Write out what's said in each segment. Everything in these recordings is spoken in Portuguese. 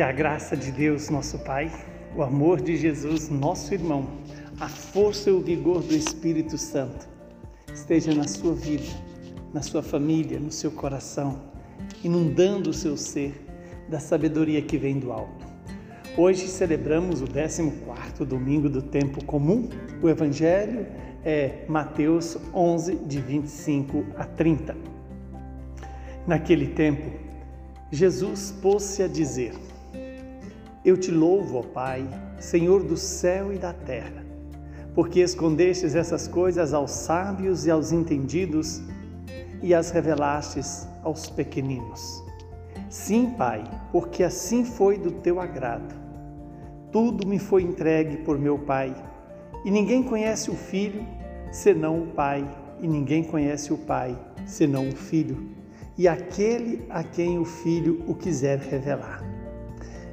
Que a graça de Deus, nosso Pai, o amor de Jesus, nosso irmão, a força e o vigor do Espírito Santo esteja na sua vida, na sua família, no seu coração, inundando o seu ser da sabedoria que vem do alto. Hoje celebramos o 14º domingo do tempo comum. O evangelho é Mateus 11 de 25 a 30. Naquele tempo, Jesus pôs-se a dizer: Eu te louvo, ó Pai, Senhor do céu e da terra, porque escondestes essas coisas aos sábios e aos entendidos e as revelastes aos pequeninos. Sim, Pai, porque assim foi do teu agrado. Tudo me foi entregue por meu Pai, e ninguém conhece o Filho senão o Pai, e ninguém conhece o Pai senão o Filho e aquele a quem o Filho o quiser revelar.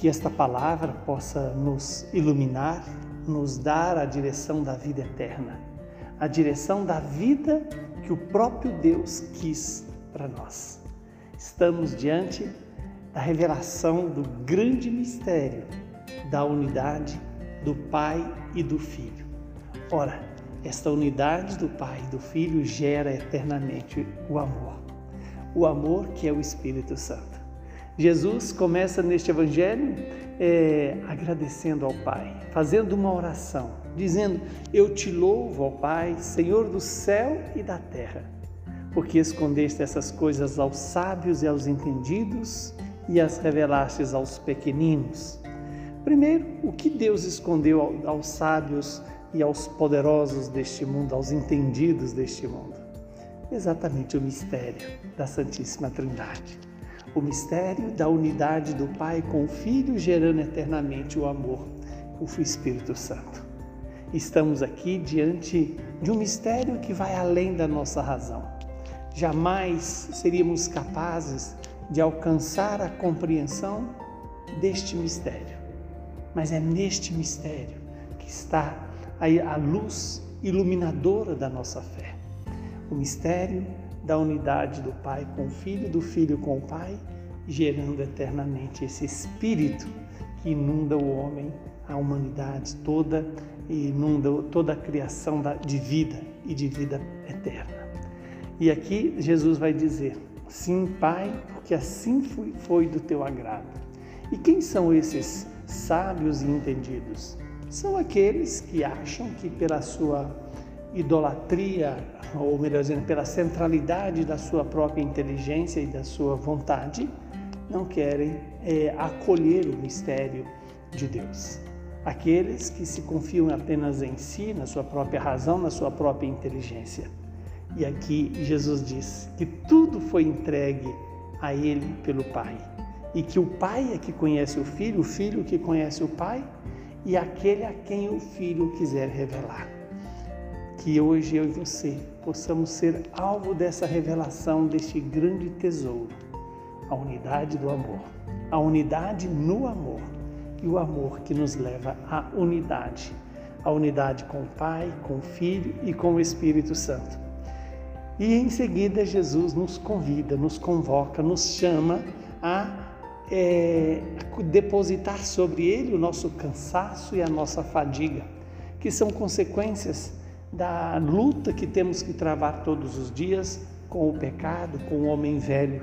Que esta palavra possa nos iluminar, nos dar a direção da vida eterna, a direção da vida que o próprio Deus quis para nós. Estamos diante da revelação do grande mistério da unidade do Pai e do Filho. Ora, esta unidade do Pai e do Filho gera eternamente o amor o amor que é o Espírito Santo. Jesus começa neste Evangelho é, agradecendo ao Pai, fazendo uma oração, dizendo: Eu te louvo, ó Pai, Senhor do céu e da terra, porque escondeste essas coisas aos sábios e aos entendidos e as revelastes aos pequeninos. Primeiro, o que Deus escondeu aos sábios e aos poderosos deste mundo, aos entendidos deste mundo? exatamente o mistério da Santíssima Trindade. O mistério da unidade do Pai com o Filho, gerando eternamente o amor, o Espírito Santo. Estamos aqui diante de um mistério que vai além da nossa razão. Jamais seríamos capazes de alcançar a compreensão deste mistério. Mas é neste mistério que está a luz iluminadora da nossa fé o mistério da unidade do Pai com o Filho, do Filho com o Pai, gerando eternamente esse Espírito que inunda o homem, a humanidade toda e inunda toda a criação de vida e de vida eterna. E aqui Jesus vai dizer: Sim, Pai, porque assim foi do teu agrado. E quem são esses sábios e entendidos? São aqueles que acham que pela sua idolatria, ou melhor dizendo, pela centralidade da sua própria inteligência e da sua vontade, não querem é, acolher o mistério de Deus. Aqueles que se confiam apenas em si, na sua própria razão, na sua própria inteligência. E aqui Jesus diz que tudo foi entregue a Ele pelo Pai. E que o Pai é que conhece o Filho, o Filho que conhece o Pai, e aquele a quem o Filho quiser revelar que hoje eu e você possamos ser alvo dessa revelação, deste grande tesouro, a unidade do amor, a unidade no amor e o amor que nos leva à unidade, a unidade com o Pai, com o Filho e com o Espírito Santo. E em seguida Jesus nos convida, nos convoca, nos chama a é, depositar sobre Ele o nosso cansaço e a nossa fadiga, que são consequências da luta que temos que travar todos os dias com o pecado, com o homem velho,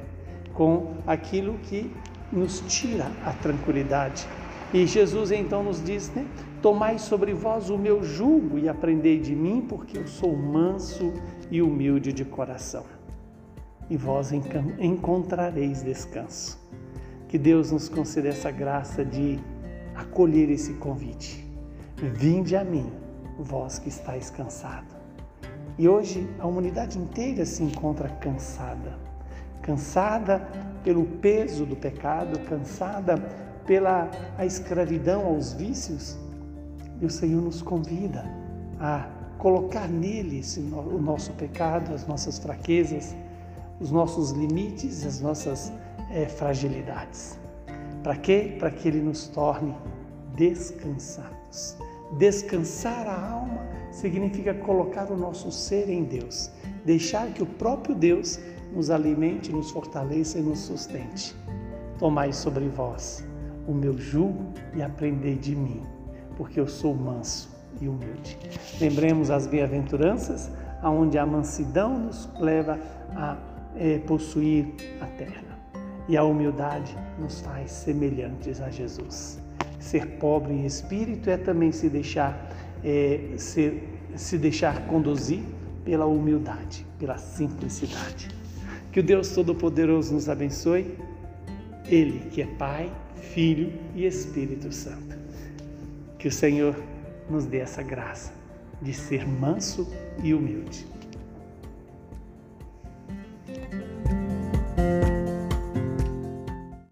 com aquilo que nos tira a tranquilidade. E Jesus então nos diz, né? Tomai sobre vós o meu jugo e aprendei de mim, porque eu sou manso e humilde de coração. E vós encontrareis descanso. Que Deus nos conceda essa graça de acolher esse convite. Vinde a mim vós que estáis cansado. E hoje a humanidade inteira se encontra cansada. Cansada pelo peso do pecado, cansada pela a escravidão aos vícios, e o Senhor nos convida a colocar nele o nosso pecado, as nossas fraquezas, os nossos limites, as nossas é, fragilidades. Para quê? Para que ele nos torne descansados. Descansar a alma significa colocar o nosso ser em Deus, deixar que o próprio Deus nos alimente, nos fortaleça e nos sustente. Tomai sobre vós o meu jugo e aprendei de mim, porque eu sou manso e humilde. Lembremos as bem-aventuranças, aonde a mansidão nos leva a é, possuir a terra e a humildade nos faz semelhantes a Jesus. Ser pobre em espírito é também se deixar é, ser, se deixar conduzir pela humildade, pela simplicidade. Que o Deus Todo-Poderoso nos abençoe, Ele que é Pai, Filho e Espírito Santo. Que o Senhor nos dê essa graça de ser manso e humilde.